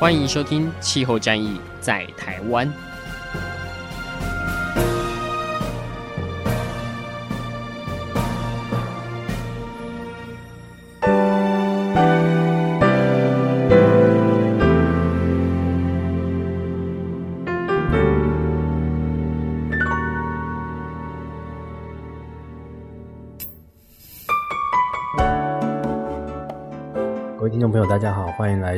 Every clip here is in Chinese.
欢迎收听《气候战役在台湾》。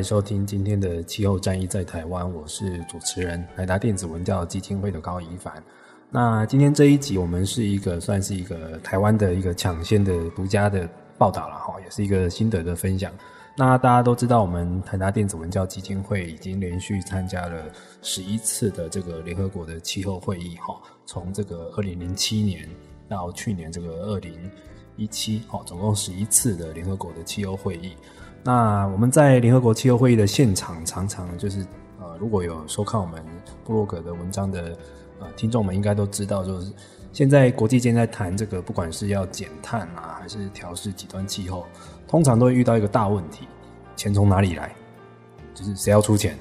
收听今天的气候战役在台湾，我是主持人台达电子文教基金会的高怡凡。那今天这一集，我们是一个算是一个台湾的一个抢先的独家的报道了哈，也是一个心得的分享。那大家都知道，我们台达电子文教基金会已经连续参加了十一次的这个联合国的气候会议哈，从这个二零零七年到去年这个二零一七哈，总共十一次的联合国的气候会议。那我们在联合国气候会议的现场，常常就是呃，如果有收看我们部落格的文章的呃听众们，应该都知道，就是现在国际间在谈这个，不管是要减碳啊，还是调适极端气候，通常都会遇到一个大问题：钱从哪里来？就是谁要出钱？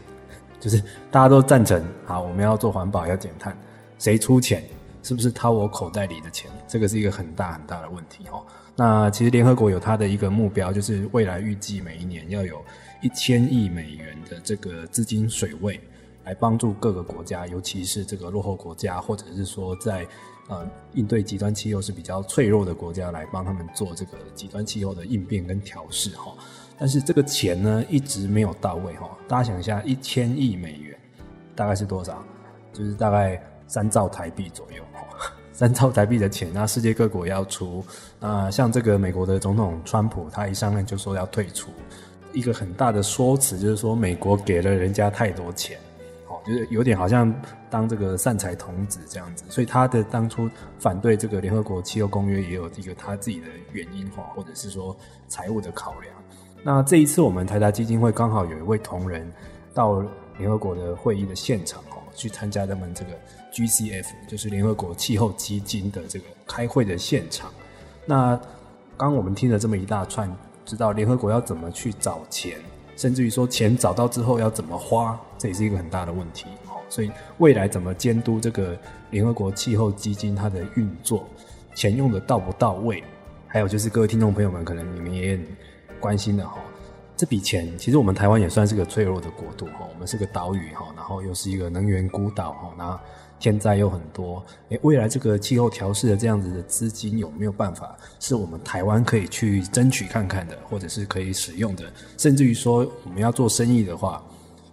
就是大家都赞成，好，我们要做环保，要减碳，谁出钱？是不是掏我口袋里的钱？这个是一个很大很大的问题哦。那其实联合国有它的一个目标，就是未来预计每一年要有一千亿美元的这个资金水位，来帮助各个国家，尤其是这个落后国家，或者是说在呃应对极端气候是比较脆弱的国家，来帮他们做这个极端气候的应变跟调试哈。但是这个钱呢，一直没有到位哈。大家想一下，一千亿美元大概是多少？就是大概三兆台币左右哈。三兆台币的钱，那世界各国要出，那像这个美国的总统川普，他一上任就说要退出，一个很大的说辞就是说美国给了人家太多钱，哦，就是有点好像当这个散财童子这样子，所以他的当初反对这个联合国气候公约也有一个他自己的原因哈，或者是说财务的考量。那这一次我们台达基金会刚好有一位同仁到联合国的会议的现场哦，去参加他们这个。GCF 就是联合国气候基金的这个开会的现场。那刚我们听了这么一大串，知道联合国要怎么去找钱，甚至于说钱找到之后要怎么花，这也是一个很大的问题。所以未来怎么监督这个联合国气候基金它的运作，钱用的到不到位？还有就是各位听众朋友们，可能你们也很关心的哈，这笔钱其实我们台湾也算是个脆弱的国度哈，我们是个岛屿哈，然后又是一个能源孤岛哈，那。现在又很多，诶，未来这个气候调适的这样子的资金有没有办法是我们台湾可以去争取看看的，或者是可以使用的？甚至于说我们要做生意的话，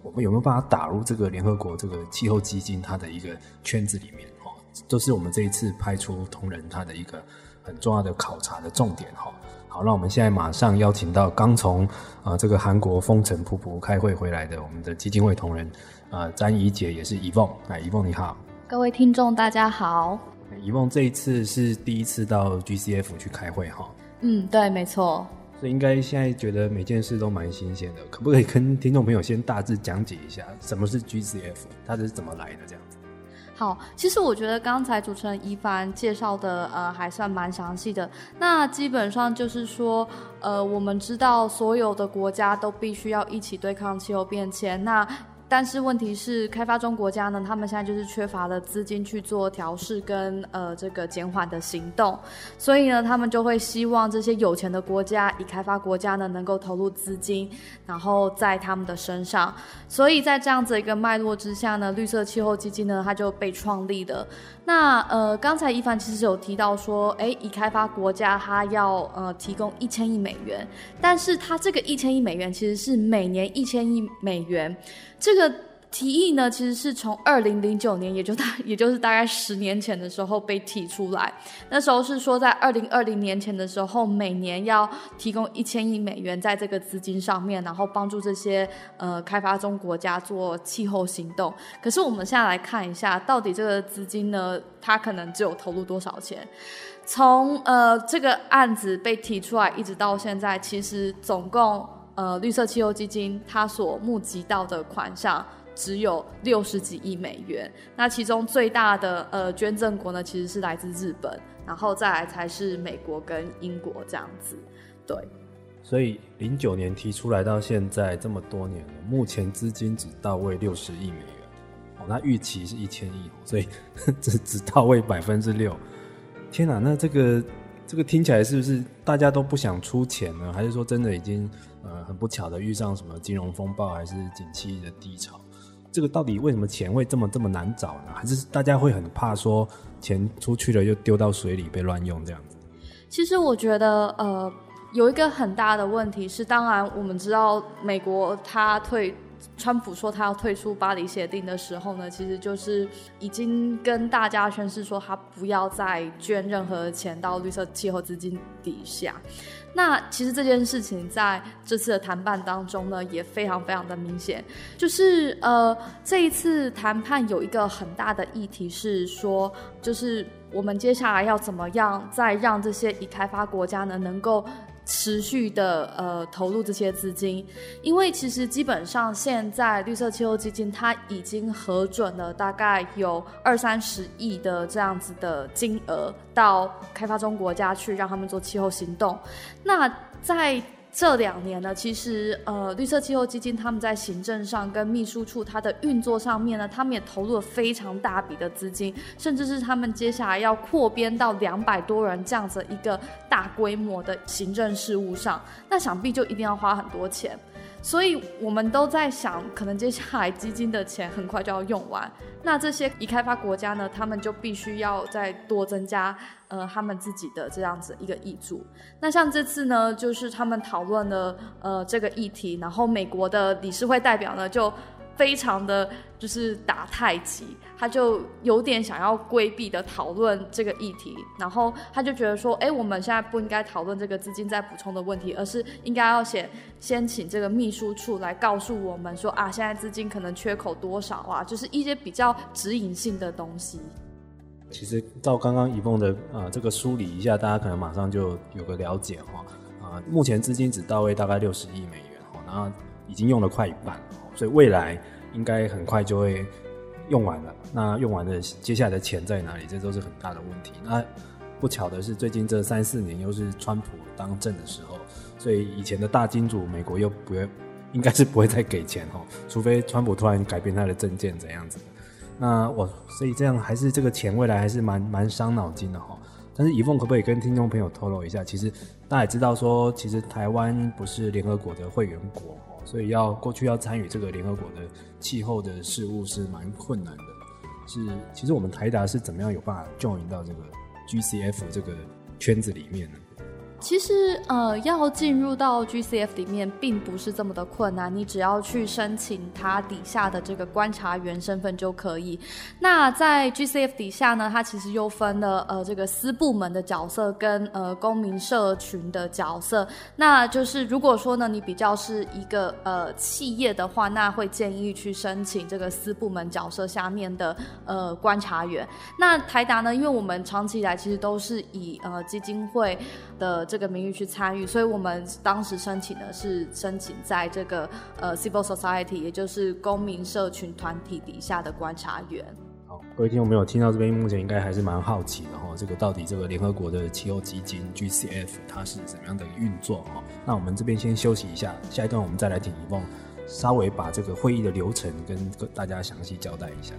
我们有没有办法打入这个联合国这个气候基金它的一个圈子里面？哈，都是我们这一次派出同仁他的一个很重要的考察的重点。哈，好，那我们现在马上邀请到刚从啊这个韩国风尘仆仆开会回来的我们的基金会同仁啊詹怡姐，也是 Yvonne，哎，Yvonne 你好。各位听众，大家好。宜凤这一次是第一次到 GCF 去开会哈。嗯，对，没错。所以应该现在觉得每件事都蛮新鲜的，可不可以跟听众朋友先大致讲解一下什么是 GCF，它是怎么来的这样子？好，其实我觉得刚才主持人一凡介绍的呃还算蛮详细的。那基本上就是说，呃，我们知道所有的国家都必须要一起对抗气候变迁。那但是问题是，开发中国家呢，他们现在就是缺乏了资金去做调试跟呃这个减缓的行动，所以呢，他们就会希望这些有钱的国家，以开发国家呢能够投入资金，然后在他们的身上。所以在这样子一个脉络之下呢，绿色气候基金呢，它就被创立的。那呃，刚才一凡其实有提到说，诶，已开发国家它要呃提供一千亿美元，但是它这个一千亿美元其实是每年一千亿美元。这个提议呢，其实是从二零零九年，也就大，也就是大概十年前的时候被提出来。那时候是说，在二零二零年前的时候，每年要提供一千亿美元在这个资金上面，然后帮助这些呃开发中国家做气候行动。可是我们现在来看一下，到底这个资金呢，它可能只有投入多少钱？从呃这个案子被提出来一直到现在，其实总共呃绿色气候基金它所募集到的款项。只有六十几亿美元，那其中最大的呃捐赠国呢，其实是来自日本，然后再来才是美国跟英国这样子，对。所以零九年提出来到现在这么多年了，目前资金只到位六十亿美元，哦，那预期是一千亿，所以 只只到位百分之六。天哪，那这个这个听起来是不是大家都不想出钱呢？还是说真的已经呃很不巧的遇上什么金融风暴，还是景气的低潮？这个到底为什么钱会这么这么难找呢？还是大家会很怕说钱出去了又丢到水里被乱用这样子？其实我觉得，呃，有一个很大的问题是，当然我们知道美国他退，川普说他要退出巴黎协定的时候呢，其实就是已经跟大家宣示说他不要再捐任何钱到绿色气候资金底下。那其实这件事情在这次的谈判当中呢，也非常非常的明显，就是呃，这一次谈判有一个很大的议题是说，就是我们接下来要怎么样再让这些已开发国家呢，能够。持续的呃投入这些资金，因为其实基本上现在绿色气候基金它已经核准了大概有二三十亿的这样子的金额到开发中国家去，让他们做气候行动。那在这两年呢，其实呃，绿色气候基金他们在行政上跟秘书处它的运作上面呢，他们也投入了非常大笔的资金，甚至是他们接下来要扩编到两百多人这样子一个大规模的行政事务上，那想必就一定要花很多钱。所以我们都在想，可能接下来基金的钱很快就要用完，那这些已开发国家呢，他们就必须要再多增加呃他们自己的这样子一个挹注。那像这次呢，就是他们讨论了呃这个议题，然后美国的理事会代表呢就。非常的就是打太极，他就有点想要规避的讨论这个议题，然后他就觉得说，哎，我们现在不应该讨论这个资金再补充的问题，而是应该要先先请这个秘书处来告诉我们说啊，现在资金可能缺口多少啊，就是一些比较指引性的东西。其实照刚刚怡凤的啊、呃、这个梳理一下，大家可能马上就有个了解哈啊、目前资金只到位大概六十亿美元哈，然后已经用了快一半。所以未来应该很快就会用完了。那用完了，接下来的钱在哪里？这都是很大的问题。那不巧的是，最近这三四年又是川普当政的时候，所以以前的大金主美国又不会，应该是不会再给钱哦，除非川普突然改变他的政见怎样子。那我所以这样还是这个钱未来还是蛮蛮伤脑筋的哈。但是以凤可不可以跟听众朋友透露一下？其实大家也知道说，其实台湾不是联合国的会员国。所以要过去要参与这个联合国的气候的事务是蛮困难的。是，其实我们台达是怎么样有办法 join 到这个 GCF 这个圈子里面呢？其实，呃，要进入到 GCF 里面，并不是这么的困难。你只要去申请它底下的这个观察员身份就可以。那在 GCF 底下呢，它其实又分了呃这个私部门的角色跟呃公民社群的角色。那就是如果说呢，你比较是一个呃企业的话，那会建议去申请这个私部门角色下面的呃观察员。那台达呢，因为我们长期以来其实都是以呃基金会的这个名誉去参与，所以我们当时申请的是申请在这个呃 civil society，也就是公民社群团体底下的观察员。好，各位听众朋友听到这边，目前应该还是蛮好奇的哈，这个到底这个联合国的气候基金 GCF 它是怎么样的运作哈？那我们这边先休息一下，下一段我们再来请怡凤稍微把这个会议的流程跟大家详细交代一下。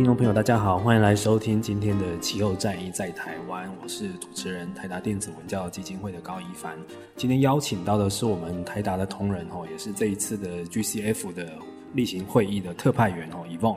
听众朋友，大家好，欢迎来收听今天的气候战役在台湾，我是主持人台达电子文教基金会的高一帆。今天邀请到的是我们台达的同仁哦，也是这一次的 GCF 的例行会议的特派员哦伊凤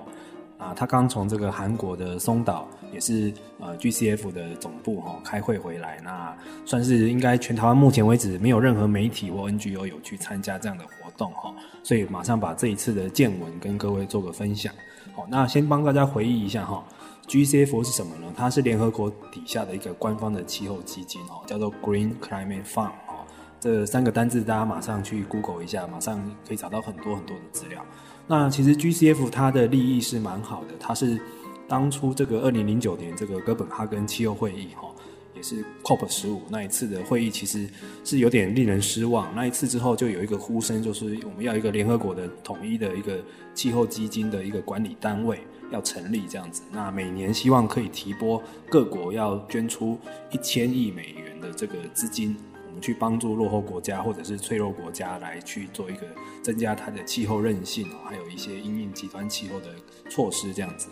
啊，他刚从这个韩国的松岛，也是呃 GCF 的总部哈开会回来，那算是应该全台湾目前为止没有任何媒体或 NGO 有去参加这样的活动哈，所以马上把这一次的见闻跟各位做个分享。好，那先帮大家回忆一下哈，GCF 是什么呢？它是联合国底下的一个官方的气候基金哦，叫做 Green Climate Fund 哦。这三个单字大家马上去 Google 一下，马上可以找到很多很多的资料。那其实 GCF 它的利益是蛮好的，它是当初这个二零零九年这个哥本哈根气候会议哈。也是 COP 十五那一次的会议，其实是有点令人失望。那一次之后，就有一个呼声，就是我们要一个联合国的统一的一个气候基金的一个管理单位要成立这样子。那每年希望可以提拨各国要捐出一千亿美元的这个资金，我们去帮助落后国家或者是脆弱国家来去做一个增加它的气候韧性，还有一些因应极端气候的措施这样子。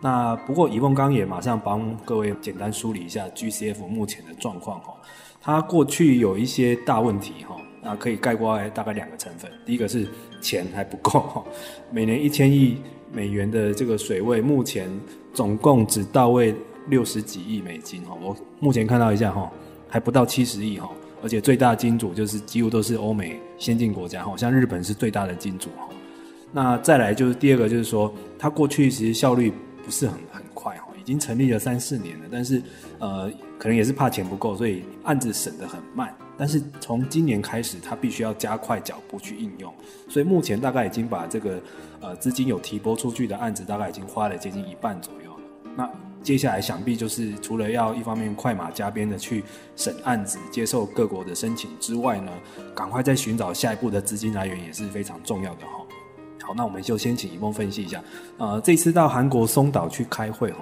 那不过，宜凤刚也马上帮各位简单梳理一下 GCF 目前的状况哈。它过去有一些大问题哈，那可以概括大概两个成分。第一个是钱还不够哈，每年一千亿美元的这个水位，目前总共只到位六十几亿美金哈。我目前看到一下哈，还不到七十亿哈，而且最大金主就是几乎都是欧美先进国家哈，像日本是最大的金主哈。那再来就是第二个，就是说它过去其实效率。不是很很快哈，已经成立了三四年了，但是呃，可能也是怕钱不够，所以案子审得很慢。但是从今年开始，他必须要加快脚步去应用，所以目前大概已经把这个呃资金有提拨出去的案子，大概已经花了接近一半左右。那接下来想必就是除了要一方面快马加鞭的去审案子，接受各国的申请之外呢，赶快再寻找下一步的资金来源也是非常重要的哈。好，那我们就先请一梦分析一下。呃，这次到韩国松岛去开会哈，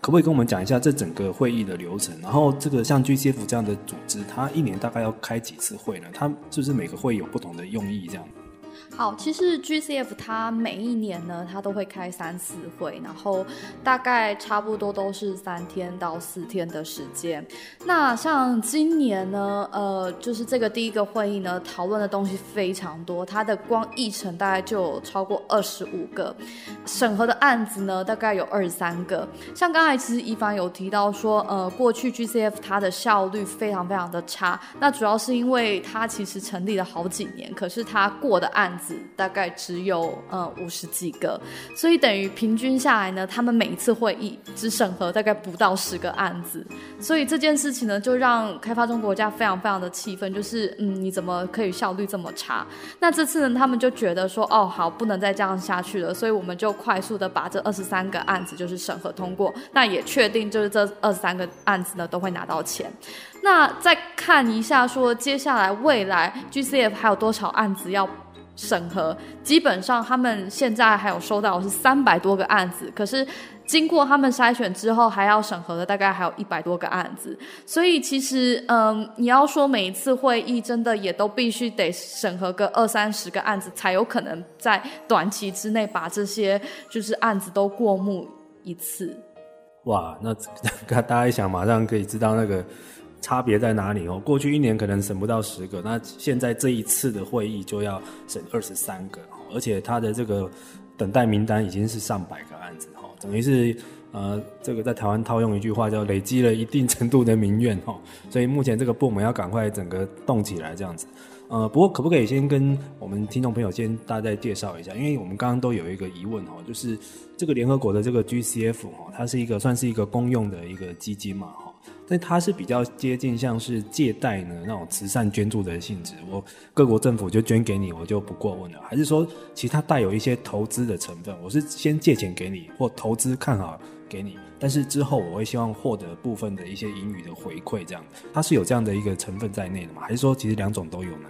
可不可以跟我们讲一下这整个会议的流程？然后这个像 GCF 这样的组织，它一年大概要开几次会呢？它是不是每个会有不同的用意这样？好，其实 GCF 它每一年呢，它都会开三次会，然后大概差不多都是三天到四天的时间。那像今年呢，呃，就是这个第一个会议呢，讨论的东西非常多，它的光议程大概就有超过二十五个，审核的案子呢，大概有二十三个。像刚才其实一凡有提到说，呃，过去 GCF 它的效率非常非常的差，那主要是因为它其实成立了好几年，可是它过的案大概只有呃五十几个，所以等于平均下来呢，他们每一次会议只审核大概不到十个案子，所以这件事情呢，就让开发中国家非常非常的气愤，就是嗯，你怎么可以效率这么差？那这次呢，他们就觉得说，哦，好，不能再这样下去了，所以我们就快速的把这二十三个案子就是审核通过，那也确定就是这二十三个案子呢都会拿到钱。那再看一下说，接下来未来 GCF 还有多少案子要审核，基本上他们现在还有收到是三百多个案子，可是经过他们筛选之后还要审核的大概还有一百多个案子，所以其实嗯，你要说每一次会议真的也都必须得审核个二三十个案子，才有可能在短期之内把这些就是案子都过目一次。哇，那大家一想，马上可以知道那个。差别在哪里哦？过去一年可能审不到十个，那现在这一次的会议就要审二十三个，而且他的这个等待名单已经是上百个案子哈，等于是呃，这个在台湾套用一句话叫累积了一定程度的民怨哈，所以目前这个部门要赶快整个动起来这样子。呃，不过可不可以先跟我们听众朋友先大概介绍一下？因为我们刚刚都有一个疑问哈，就是这个联合国的这个 GCF 哈，它是一个算是一个公用的一个基金嘛哈。但它是比较接近像是借贷呢那种慈善捐助的性质，我各国政府就捐给你，我就不过问了，还是说其实它带有一些投资的成分？我是先借钱给你或投资看好给你，但是之后我会希望获得部分的一些盈余的回馈，这样它是有这样的一个成分在内的吗？还是说其实两种都有呢？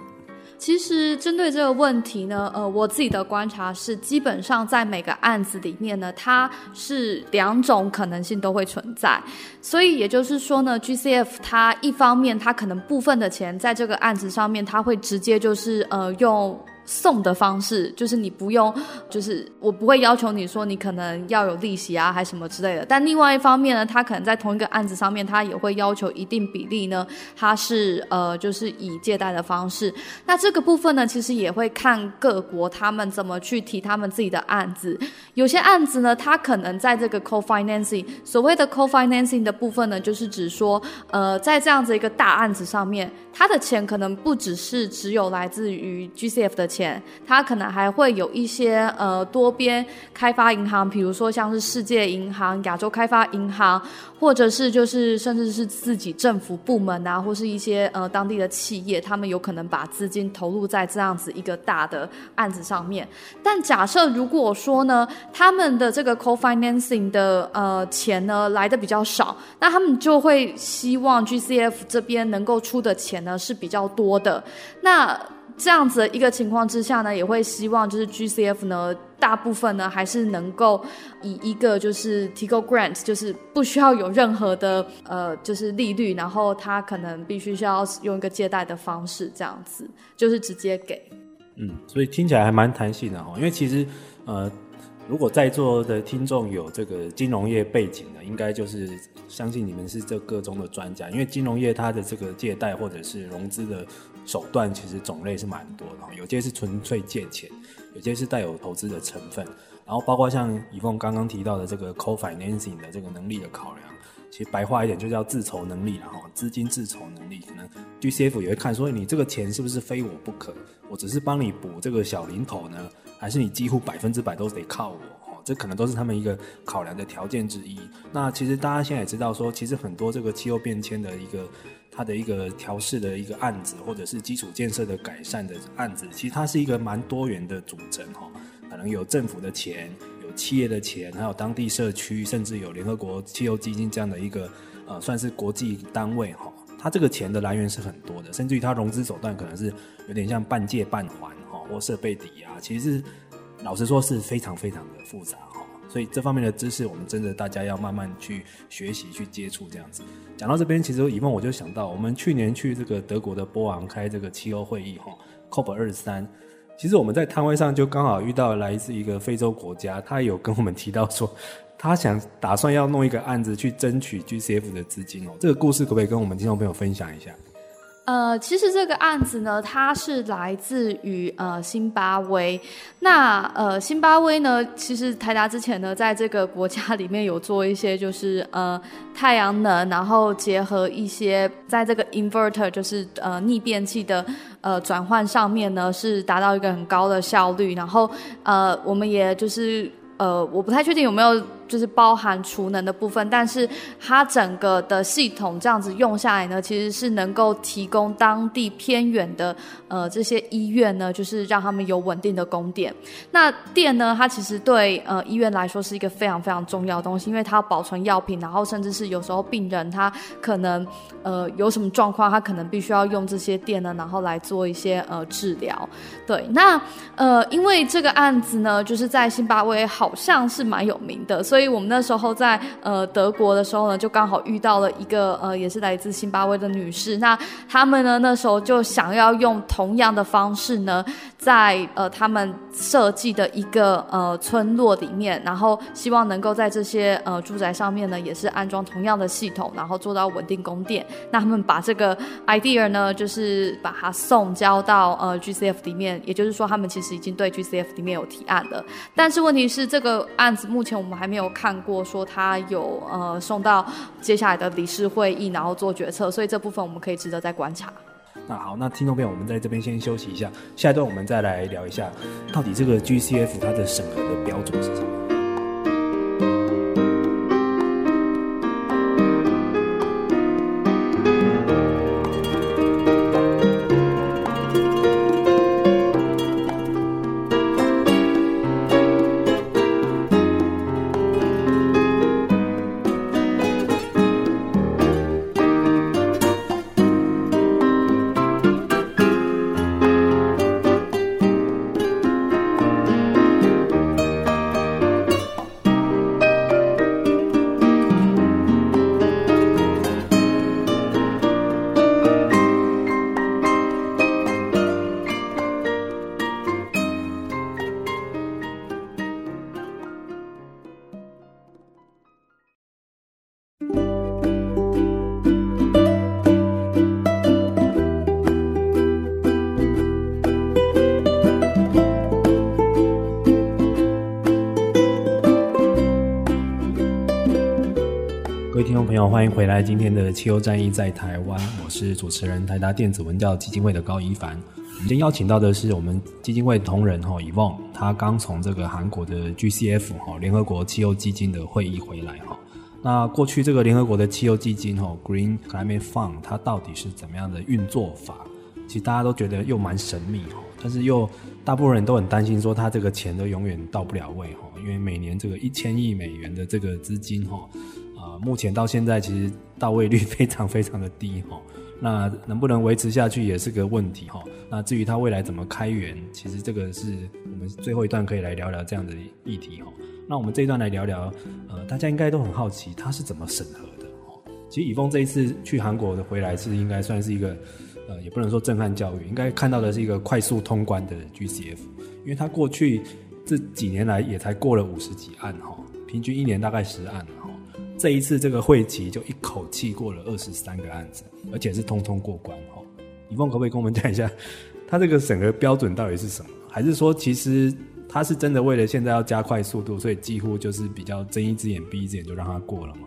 其实针对这个问题呢，呃，我自己的观察是，基本上在每个案子里面呢，它是两种可能性都会存在。所以也就是说呢，GCF 它一方面它可能部分的钱在这个案子上面，它会直接就是呃用。送的方式，就是你不用，就是我不会要求你说你可能要有利息啊，还什么之类的。但另外一方面呢，他可能在同一个案子上面，他也会要求一定比例呢，他是呃，就是以借贷的方式。那这个部分呢，其实也会看各国他们怎么去提他们自己的案子。有些案子呢，他可能在这个 co-financing，所谓的 co-financing 的部分呢，就是指说，呃，在这样子一个大案子上面，他的钱可能不只是只有来自于 GCF 的钱。钱，它可能还会有一些呃多边开发银行，比如说像是世界银行、亚洲开发银行，或者是就是甚至是自己政府部门啊，或是一些呃当地的企业，他们有可能把资金投入在这样子一个大的案子上面。但假设如果说呢，他们的这个 co-financing 的呃钱呢来的比较少，那他们就会希望 GCF 这边能够出的钱呢是比较多的。那这样子的一个情况之下呢，也会希望就是 GCF 呢，大部分呢还是能够以一个就是提供 grant，就是不需要有任何的呃就是利率，然后他可能必须需要用一个借贷的方式，这样子就是直接给。嗯，所以听起来还蛮弹性的哈，因为其实呃。如果在座的听众有这个金融业背景的，应该就是相信你们是这个中的专家，因为金融业它的这个借贷或者是融资的手段，其实种类是蛮多的，有些是纯粹借钱，有些是带有投资的成分，然后包括像以凤刚刚提到的这个 co-financing 的这个能力的考量，其实白话一点就叫自筹能力，然后资金自筹能力，可能 GCF 也会看说你这个钱是不是非我不可，我只是帮你补这个小零头呢？还是你几乎 百分之百都得靠我，哦，这可能都是他们一个考量的条件之一。那其实大家现在也知道说，其实很多这个气候变迁的一个它的一个调试的一个案子，或者是基础建设的改善的案子，其实它是一个蛮多元的组成哈。可能有政府的钱，有企业的钱，还有当地社区，甚至有联合国气候基金这样的一个呃算是国际单位哈。它这个钱的来源是很多的，甚至于它融资手段可能是有点像半借半还哈。或设备抵押，其实老实说是非常非常的复杂，所以这方面的知识我们真的大家要慢慢去学习去接触这样子。讲到这边，其实以梦我就想到，我们去年去这个德国的波昂开这个气候会议哈，COP 二十三，其实我们在摊位上就刚好遇到来自一个非洲国家，他有跟我们提到说，他想打算要弄一个案子去争取 GCF 的资金哦，这个故事可不可以跟我们听众朋友分享一下？呃，其实这个案子呢，它是来自于呃辛巴威。那呃辛巴威呢，其实台达之前呢，在这个国家里面有做一些就是呃太阳能，然后结合一些在这个 inverter 就是呃逆变器的呃转换上面呢，是达到一个很高的效率。然后呃我们也就是呃我不太确定有没有。就是包含储能的部分，但是它整个的系统这样子用下来呢，其实是能够提供当地偏远的呃这些医院呢，就是让他们有稳定的供电。那电呢，它其实对呃医院来说是一个非常非常重要的东西，因为它要保存药品，然后甚至是有时候病人他可能呃有什么状况，他可能必须要用这些电呢，然后来做一些呃治疗。对，那呃因为这个案子呢，就是在辛巴威好像是蛮有名的，所以。所以我们那时候在呃德国的时候呢，就刚好遇到了一个呃也是来自辛巴威的女士。那他们呢那时候就想要用同样的方式呢，在呃他们设计的一个呃村落里面，然后希望能够在这些呃住宅上面呢，也是安装同样的系统，然后做到稳定供电。那他们把这个 idea 呢，就是把它送交到呃 GCF 里面，也就是说他们其实已经对 GCF 里面有提案了。但是问题是这个案子目前我们还没有。看过说他有呃送到接下来的理事会议，然后做决策，所以这部分我们可以值得再观察。那好，那听众朋友，我们在这边先休息一下，下一段我们再来聊一下，到底这个 GCF 它的审核的标准是什么？欢迎回来！今天的气候战役在台湾，我是主持人台达电子文教基金会的高宜凡。我们今天邀请到的是我们基金会同仁哈，Yvonne，他刚从这个韩国的 GCF 哈联合国气候基金的会议回来哈。那过去这个联合国的气候基金哈 Green Climate Fund，它到底是怎么样的运作法？其实大家都觉得又蛮神秘哈，但是又大部分人都很担心说，他这个钱都永远到不了位哈，因为每年这个一千亿美元的这个资金哈。目前到现在其实到位率 非常非常的低哈，那能不能维持下去也是个问题哈。那至于它未来怎么开源，其实这个是我们最后一段可以来聊聊这样的议题哈。那我们这一段来聊聊，呃，大家应该都很好奇它是怎么审核的哈。其实以峰这一次去韩国的回来是应该算是一个，呃，也不能说震撼教育，应该看到的是一个快速通关的 GCF，因为它过去这几年来也才过了五十几案哈，平均一年大概十案。这一次这个会期就一口气过了二十三个案子，而且是通通过关哈。以峰可不可以跟我们讲一下，他这个审核标准到底是什么？还是说其实他是真的为了现在要加快速度，所以几乎就是比较睁一只眼闭一只眼就让他过了吗？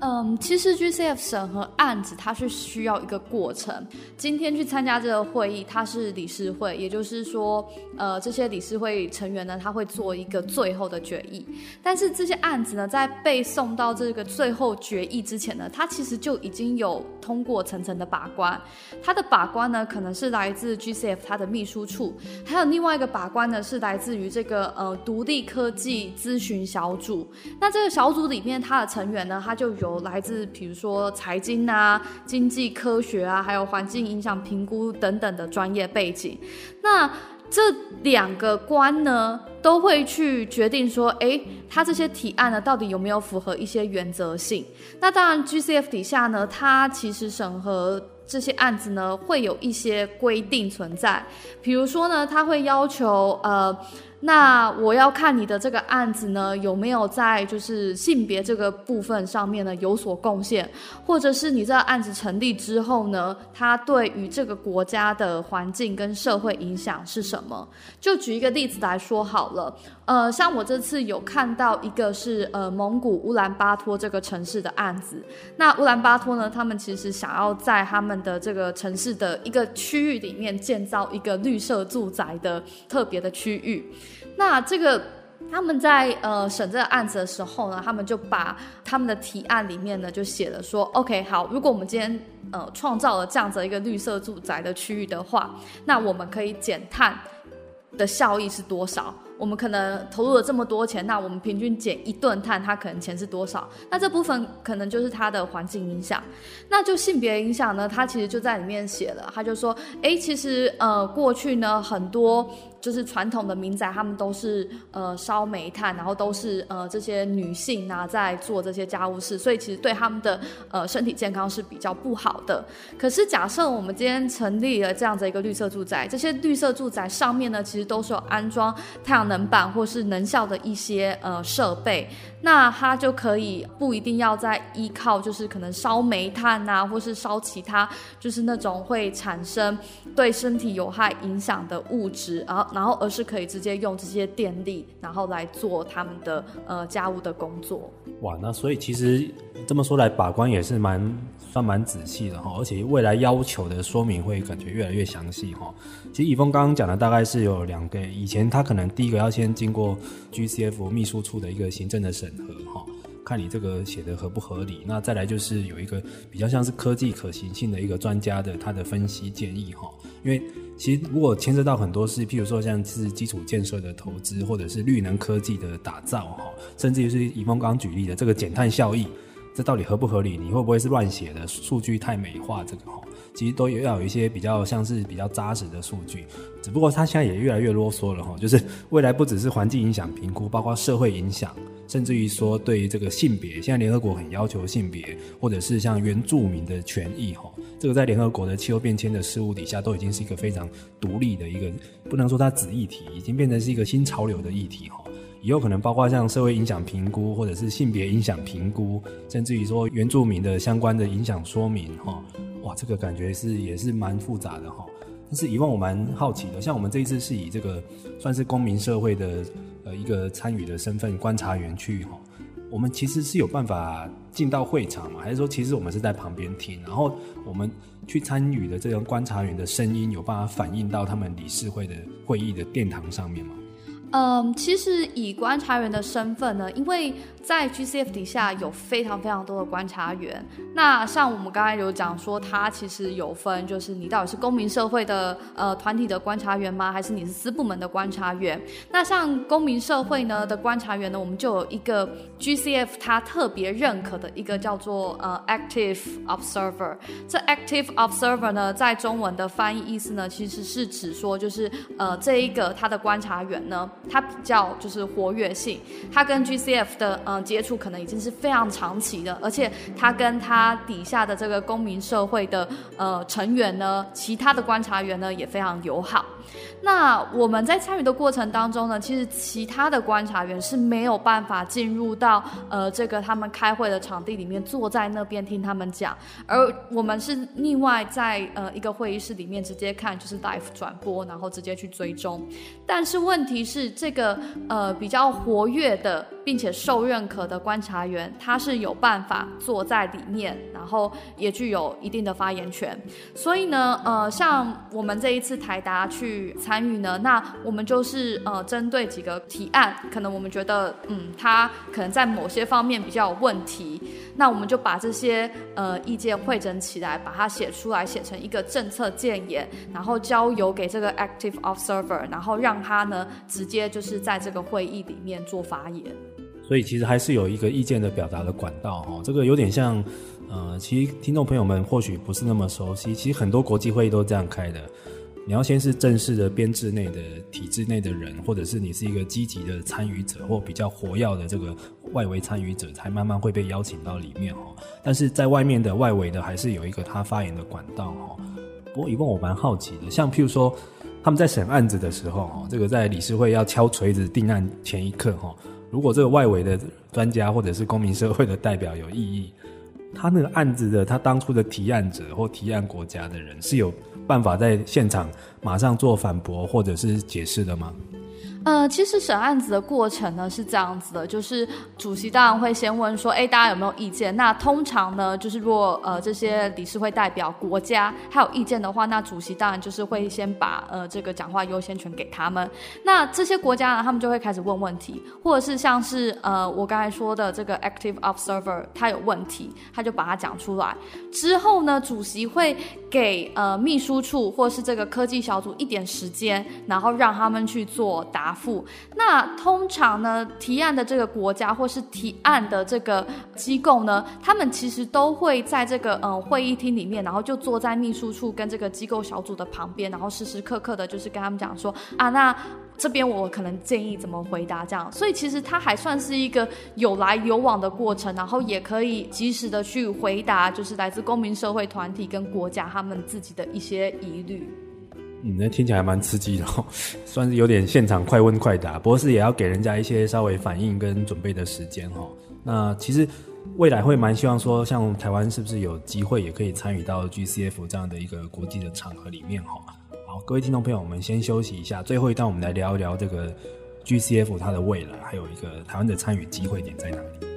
嗯，其实 GCF 审核案子它是需要一个过程。今天去参加这个会议，它是理事会，也就是说，呃，这些理事会成员呢，他会做一个最后的决议。但是这些案子呢，在被送到这个最后决议之前呢，它其实就已经有通过层层的把关。它的把关呢，可能是来自 GCF 它的秘书处，还有另外一个把关呢，是来自于这个呃独立科技咨询小组。那这个小组里面，它的成员呢，它就有。有来自比如说财经啊、经济科学啊，还有环境影响评估等等的专业背景。那这两个关呢，都会去决定说，诶，他这些提案呢，到底有没有符合一些原则性？那当然，GCF 底下呢，它其实审核这些案子呢，会有一些规定存在。比如说呢，他会要求呃。那我要看你的这个案子呢，有没有在就是性别这个部分上面呢有所贡献，或者是你这个案子成立之后呢，它对于这个国家的环境跟社会影响是什么？就举一个例子来说好了，呃，像我这次有看到一个是呃蒙古乌兰巴托这个城市的案子，那乌兰巴托呢，他们其实想要在他们的这个城市的一个区域里面建造一个绿色住宅的特别的区域。那这个他们在呃审这个案子的时候呢，他们就把他们的提案里面呢就写了说，OK，好，如果我们今天呃创造了这样子一个绿色住宅的区域的话，那我们可以减碳的效益是多少？我们可能投入了这么多钱，那我们平均减一吨碳，它可能钱是多少？那这部分可能就是它的环境影响。那就性别影响呢，它其实就在里面写了，他就说，哎，其实呃过去呢很多。就是传统的民宅，他们都是呃烧煤炭，然后都是呃这些女性啊在做这些家务事，所以其实对他们的呃身体健康是比较不好的。可是假设我们今天成立了这样子一个绿色住宅，这些绿色住宅上面呢，其实都是有安装太阳能板或是能效的一些呃设备。那它就可以不一定要再依靠，就是可能烧煤炭啊，或是烧其他，就是那种会产生对身体有害影响的物质，然后然后而是可以直接用这些电力，然后来做他们的呃家务的工作。哇，那所以其实这么说来，把关也是蛮。算蛮仔细的哈，而且未来要求的说明会感觉越来越详细哈。其实以峰刚刚讲的大概是有两个，以前他可能第一个要先经过 GCF 秘书处的一个行政的审核哈，看你这个写的合不合理。那再来就是有一个比较像是科技可行性的一个专家的他的分析建议哈。因为其实如果牵涉到很多事，譬如说像是基础建设的投资，或者是绿能科技的打造哈，甚至于是以峰刚刚举例的这个减碳效益。这到底合不合理？你会不会是乱写的？数据太美化，这个哈，其实都要有一些比较像是比较扎实的数据。只不过它现在也越来越啰嗦了哈，就是未来不只是环境影响评估，包括社会影响，甚至于说对于这个性别，现在联合国很要求性别，或者是像原住民的权益哈，这个在联合国的气候变迁的事务底下，都已经是一个非常独立的一个，不能说它子议题，已经变成是一个新潮流的议题哈。也有可能包括像社会影响评估，或者是性别影响评估，甚至于说原住民的相关的影响说明，哈，哇，这个感觉是也是蛮复杂的哈。但是以往我蛮好奇的，像我们这一次是以这个算是公民社会的呃一个参与的身份观察员去哈，我们其实是有办法进到会场嘛？还是说其实我们是在旁边听，然后我们去参与的这种观察员的声音有办法反映到他们理事会的会议的殿堂上面吗？嗯，其实以观察员的身份呢，因为在 GCF 底下有非常非常多的观察员。那像我们刚才有讲说，它其实有分，就是你到底是公民社会的呃团体的观察员吗？还是你是私部门的观察员？那像公民社会呢的观察员呢，我们就有一个 GCF 它特别认可的一个叫做呃 Active Observer。这 Active Observer 呢，在中文的翻译意思呢，其实是指说就是呃这一个他的观察员呢。他比较就是活跃性，他跟 GCF 的嗯接触可能已经是非常长期的，而且他跟他底下的这个公民社会的呃成员呢，其他的观察员呢也非常友好。那我们在参与的过程当中呢，其实其他的观察员是没有办法进入到呃这个他们开会的场地里面，坐在那边听他们讲，而我们是另外在呃一个会议室里面直接看，就是 live 转播，然后直接去追踪。但是问题是，这个呃比较活跃的并且受认可的观察员，他是有办法坐在里面，然后也具有一定的发言权。所以呢，呃，像我们这一次台达去。参与呢？那我们就是呃，针对几个提案，可能我们觉得，嗯，他可能在某些方面比较有问题，那我们就把这些呃意见汇整起来，把它写出来，写成一个政策建言，然后交由给这个 active observer，然后让他呢直接就是在这个会议里面做发言。所以其实还是有一个意见的表达的管道哈，这个有点像，呃，其实听众朋友们或许不是那么熟悉，其实很多国际会议都这样开的。你要先是正式的编制内的体制内的人，或者是你是一个积极的参与者，或比较活跃的这个外围参与者，才慢慢会被邀请到里面哦。但是在外面的外围的，还是有一个他发言的管道哦。不过，一问我蛮好奇的，像譬如说他们在审案子的时候哦，这个在理事会要敲锤子定案前一刻哈，如果这个外围的专家或者是公民社会的代表有异议，他那个案子的他当初的提案者或提案国家的人是有。办法在现场马上做反驳或者是解释的吗？呃，其实审案子的过程呢是这样子的，就是主席当然会先问说，哎，大家有没有意见？那通常呢，就是如果呃这些理事会代表国家还有意见的话，那主席当然就是会先把呃这个讲话优先权给他们。那这些国家呢，他们就会开始问问题，或者是像是呃我刚才说的这个 active observer，他有问题，他就把它讲出来。之后呢，主席会给呃秘书处或是这个科技小组一点时间，然后让他们去做答复。那通常呢，提案的这个国家或是提案的这个机构呢，他们其实都会在这个呃会议厅里面，然后就坐在秘书处跟这个机构小组的旁边，然后时时刻刻的就是跟他们讲说啊，那这边我可能建议怎么回答这样。所以其实它还算是一个有来有往的过程，然后也可以及时的去回答，就是来自公民社会团体跟国家他们自己的一些疑虑。嗯，那听起来蛮刺激的哦，算是有点现场快问快答。不过是也要给人家一些稍微反应跟准备的时间哈。那其实未来会蛮希望说，像台湾是不是有机会也可以参与到 GCF 这样的一个国际的场合里面哈？各位听众朋友，我们先休息一下，最后一段我们来聊一聊这个 GCF 它的未来，还有一个台湾的参与机会点在哪里。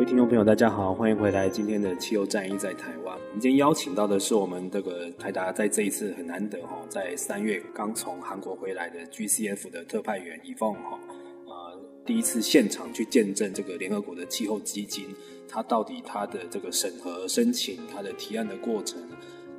各位听众朋友，大家好，欢迎回来今天的气候战役在台湾。我们今天邀请到的是我们这个台达在这一次很难得哈，在三月刚从韩国回来的 GCF 的特派员以凤哈，呃，第一次现场去见证这个联合国的气候基金，它到底它的这个审核申请、它的提案的过程，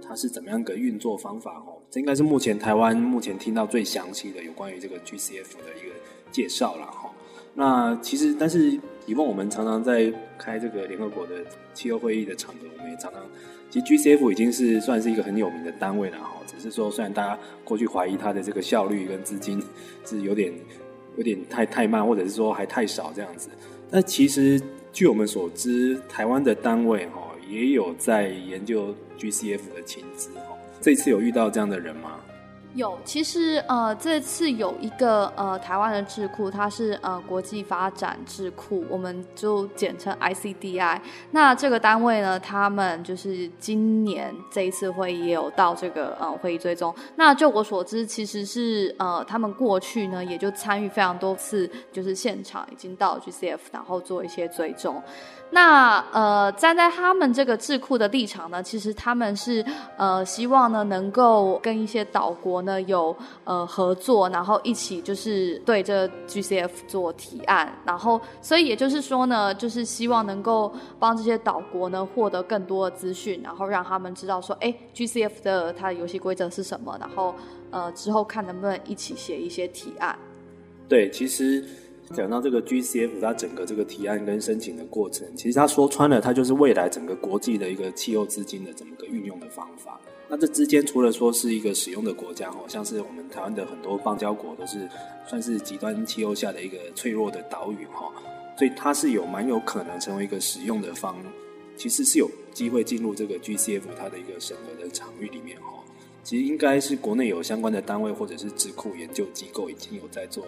它是怎么样个运作方法哈？这应该是目前台湾目前听到最详细的有关于这个 GCF 的一个介绍了哈。那其实，但是以往我们常常在开这个联合国的气候会议的场合，我们也常常，其实 GCF 已经是算是一个很有名的单位了哈。只是说，虽然大家过去怀疑它的这个效率跟资金是有点有点太太慢，或者是说还太少这样子，但其实据我们所知，台湾的单位哈也有在研究 GCF 的情资哈。这次有遇到这样的人吗？有，其实呃，这次有一个呃台湾的智库，它是呃国际发展智库，我们就简称 ICDI。那这个单位呢，他们就是今年这一次会议也有到这个呃会议追踪。那就我所知，其实是呃他们过去呢也就参与非常多次，就是现场已经到 GCF，然后做一些追踪。那呃站在他们这个智库的立场呢，其实他们是呃希望呢能够跟一些岛国。呢有呃合作，然后一起就是对这 GCF 做提案，然后所以也就是说呢，就是希望能够帮这些岛国呢获得更多的资讯，然后让他们知道说，哎，GCF 的它的游戏规则是什么，然后呃之后看能不能一起写一些提案。对，其实讲到这个 GCF，它整个这个提案跟申请的过程，其实它说穿了，它就是未来整个国际的一个气候资金的整个运用的方法。那这之间除了说是一个使用的国家，哦像是我们台湾的很多邦交国都是算是极端气候下的一个脆弱的岛屿哈，所以它是有蛮有可能成为一个使用的方，其实是有机会进入这个 GCF 它的一个审核的场域里面哈。其实应该是国内有相关的单位或者是智库研究机构已经有在做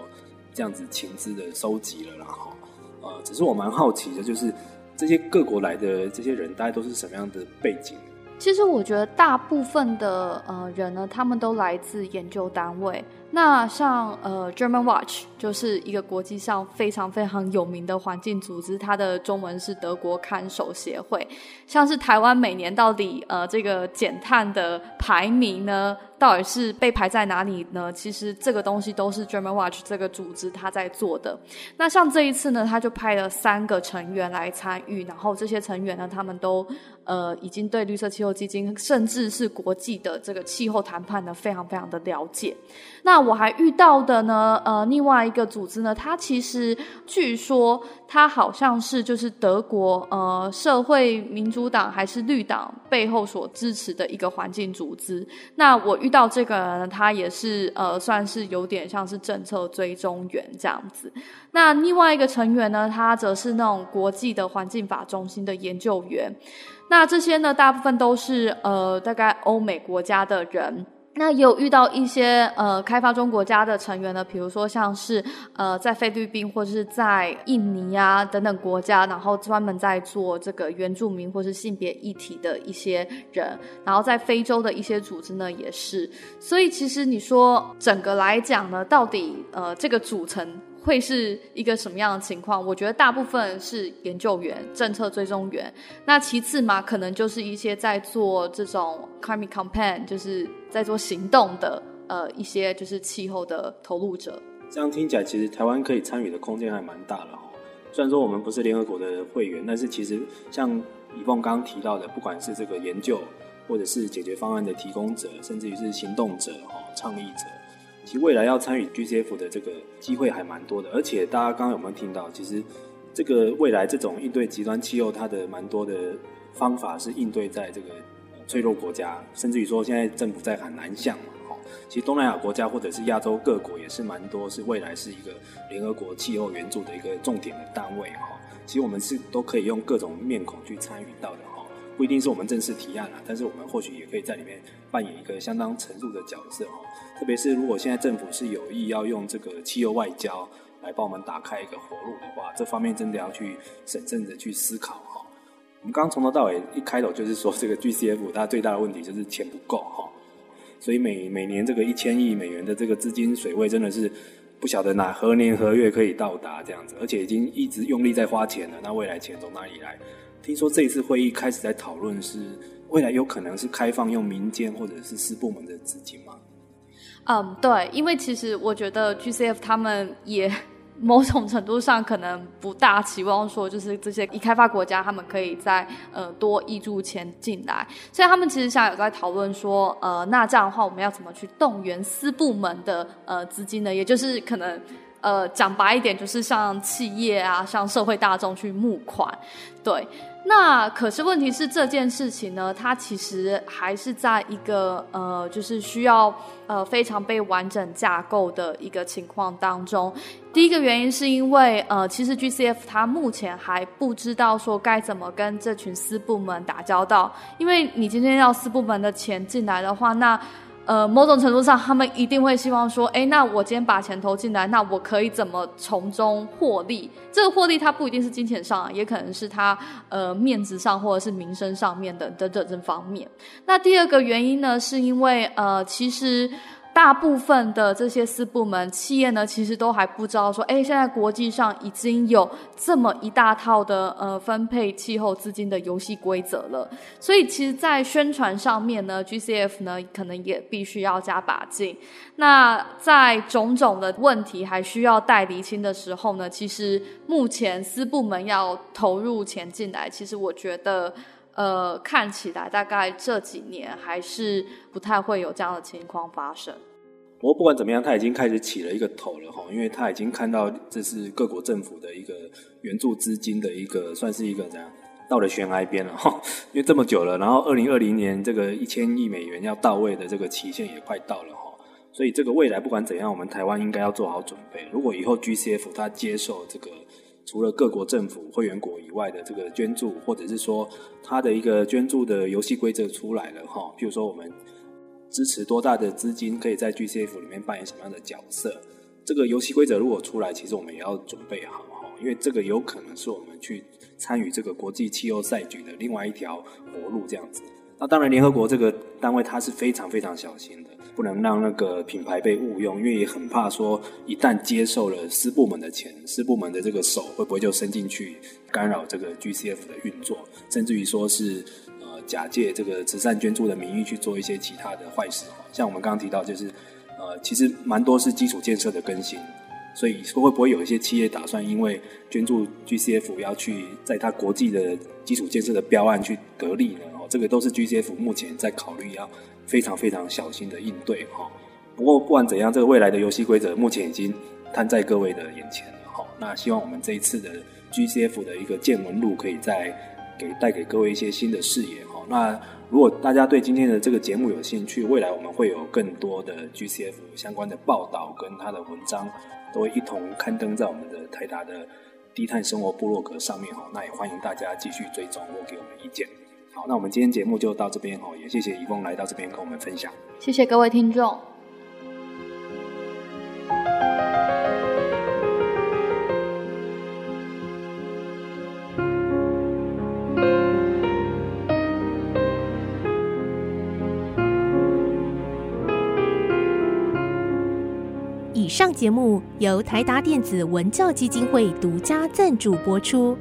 这样子情资的收集了啦哈。呃，只是我蛮好奇的，就是这些各国来的这些人，大概都是什么样的背景？其实我觉得大部分的呃人呢，他们都来自研究单位。那像呃 German Watch 就是一个国际上非常非常有名的环境组织，它的中文是德国看守协会。像是台湾每年到底呃这个减碳的排名呢，到底是被排在哪里呢？其实这个东西都是 German Watch 这个组织他在做的。那像这一次呢，他就派了三个成员来参与，然后这些成员呢，他们都。呃，已经对绿色气候基金，甚至是国际的这个气候谈判呢，非常非常的了解。那我还遇到的呢，呃，另外一个组织呢，它其实据说它好像是就是德国呃社会民主党还是绿党背后所支持的一个环境组织。那我遇到这个人呢，他也是呃算是有点像是政策追踪员这样子。那另外一个成员呢，他则是那种国际的环境法中心的研究员。那这些呢，大部分都是呃，大概欧美国家的人。那也有遇到一些呃，开发中国家的成员呢，比如说像是呃，在菲律宾或者是在印尼啊等等国家，然后专门在做这个原住民或是性别议题的一些人。然后在非洲的一些组织呢，也是。所以其实你说整个来讲呢，到底呃，这个组成。会是一个什么样的情况？我觉得大部分是研究员、政策追踪员。那其次嘛，可能就是一些在做这种 climate campaign，就是在做行动的呃一些就是气候的投入者。这样听起来，其实台湾可以参与的空间还蛮大的哦。虽然说我们不是联合国的会员，但是其实像 Yvonne 刚刚提到的，不管是这个研究，或者是解决方案的提供者，甚至于是行动者、哦倡议者。其实未来要参与 GCF 的这个机会还蛮多的，而且大家刚刚有没有听到？其实这个未来这种应对极端气候，它的蛮多的方法是应对在这个脆弱国家，甚至于说现在政府在喊南向嘛，哈。其实东南亚国家或者是亚洲各国也是蛮多，是未来是一个联合国气候援助的一个重点的单位，哈。其实我们是都可以用各种面孔去参与到的，不一定是我们正式提案啦，但是我们或许也可以在里面扮演一个相当程度的角色，哈。特别是如果现在政府是有意要用这个气候外交来帮我们打开一个活路的话，这方面真的要去审慎的去思考哈。我们刚从头到尾一开头就是说，这个 GCF 它最大的问题就是钱不够哈，所以每每年这个一千亿美元的这个资金水位真的是不晓得哪何年何月可以到达这样子，而且已经一直用力在花钱了。那未来钱从哪里来？听说这一次会议开始在讨论是未来有可能是开放用民间或者是私部门的资金吗？嗯，对，因为其实我觉得 GCF 他们也。某种程度上可能不大期望说，就是这些已开发国家他们可以再呃多挹注钱进来，所以他们其实现在有在讨论说，呃，那这样的话我们要怎么去动员私部门的呃资金呢？也就是可能呃讲白一点，就是像企业啊，像社会大众去募款，对。那可是问题是这件事情呢，它其实还是在一个呃，就是需要呃非常被完整架构的一个情况当中。第一个原因是因为呃，其实 GCF 它目前还不知道说该怎么跟这群私部门打交道，因为你今天要私部门的钱进来的话，那。呃，某种程度上，他们一定会希望说，哎，那我今天把钱投进来，那我可以怎么从中获利？这个获利它不一定是金钱上，也可能是他呃面子上或者是名声上面的等等这方面。那第二个原因呢，是因为呃，其实。大部分的这些私部门企业呢，其实都还不知道说，哎，现在国际上已经有这么一大套的呃分配气候资金的游戏规则了。所以，其实，在宣传上面呢，GCF 呢可能也必须要加把劲。那在种种的问题还需要待厘清的时候呢，其实目前私部门要投入钱进来，其实我觉得，呃，看起来大概这几年还是不太会有这样的情况发生。不过不管怎么样，他已经开始起了一个头了哈，因为他已经看到这是各国政府的一个援助资金的一个，算是一个怎样到了悬崖边了哈。因为这么久了，然后二零二零年这个一千亿美元要到位的这个期限也快到了哈，所以这个未来不管怎样，我们台湾应该要做好准备。如果以后 GCF 他接受这个。除了各国政府会员国以外的这个捐助，或者是说他的一个捐助的游戏规则出来了哈，譬如说我们支持多大的资金可以在 GCF 里面扮演什么样的角色，这个游戏规则如果出来，其实我们也要准备好哈，因为这个有可能是我们去参与这个国际气候赛局的另外一条活路这样子。那当然，联合国这个单位它是非常非常小心。不能让那个品牌被误用，因为也很怕说，一旦接受了私部门的钱，私部门的这个手会不会就伸进去干扰这个 GCF 的运作，甚至于说是呃假借这个慈善捐助的名义去做一些其他的坏事。像我们刚刚提到，就是呃其实蛮多是基础建设的更新，所以说会不会有一些企业打算因为捐助 GCF 要去在它国际的基础建设的标案去得利呢？哦，这个都是 GCF 目前在考虑要。非常非常小心的应对哈，不过不管怎样，这个未来的游戏规则目前已经摊在各位的眼前了哈。那希望我们这一次的 GCF 的一个见闻录，可以再给带给各位一些新的视野哈。那如果大家对今天的这个节目有兴趣，未来我们会有更多的 GCF 相关的报道跟他的文章，都会一同刊登在我们的台达的低碳生活部落格上面哈。那也欢迎大家继续追踪或给我们意见。好，那我们今天节目就到这边哦，也谢谢怡凤来到这边跟我们分享。谢谢各位听众。以上节目由台达电子文教基金会独家赞助播出。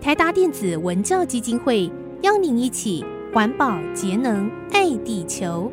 台达电子文教基金会。邀您一起环保节能，爱地球。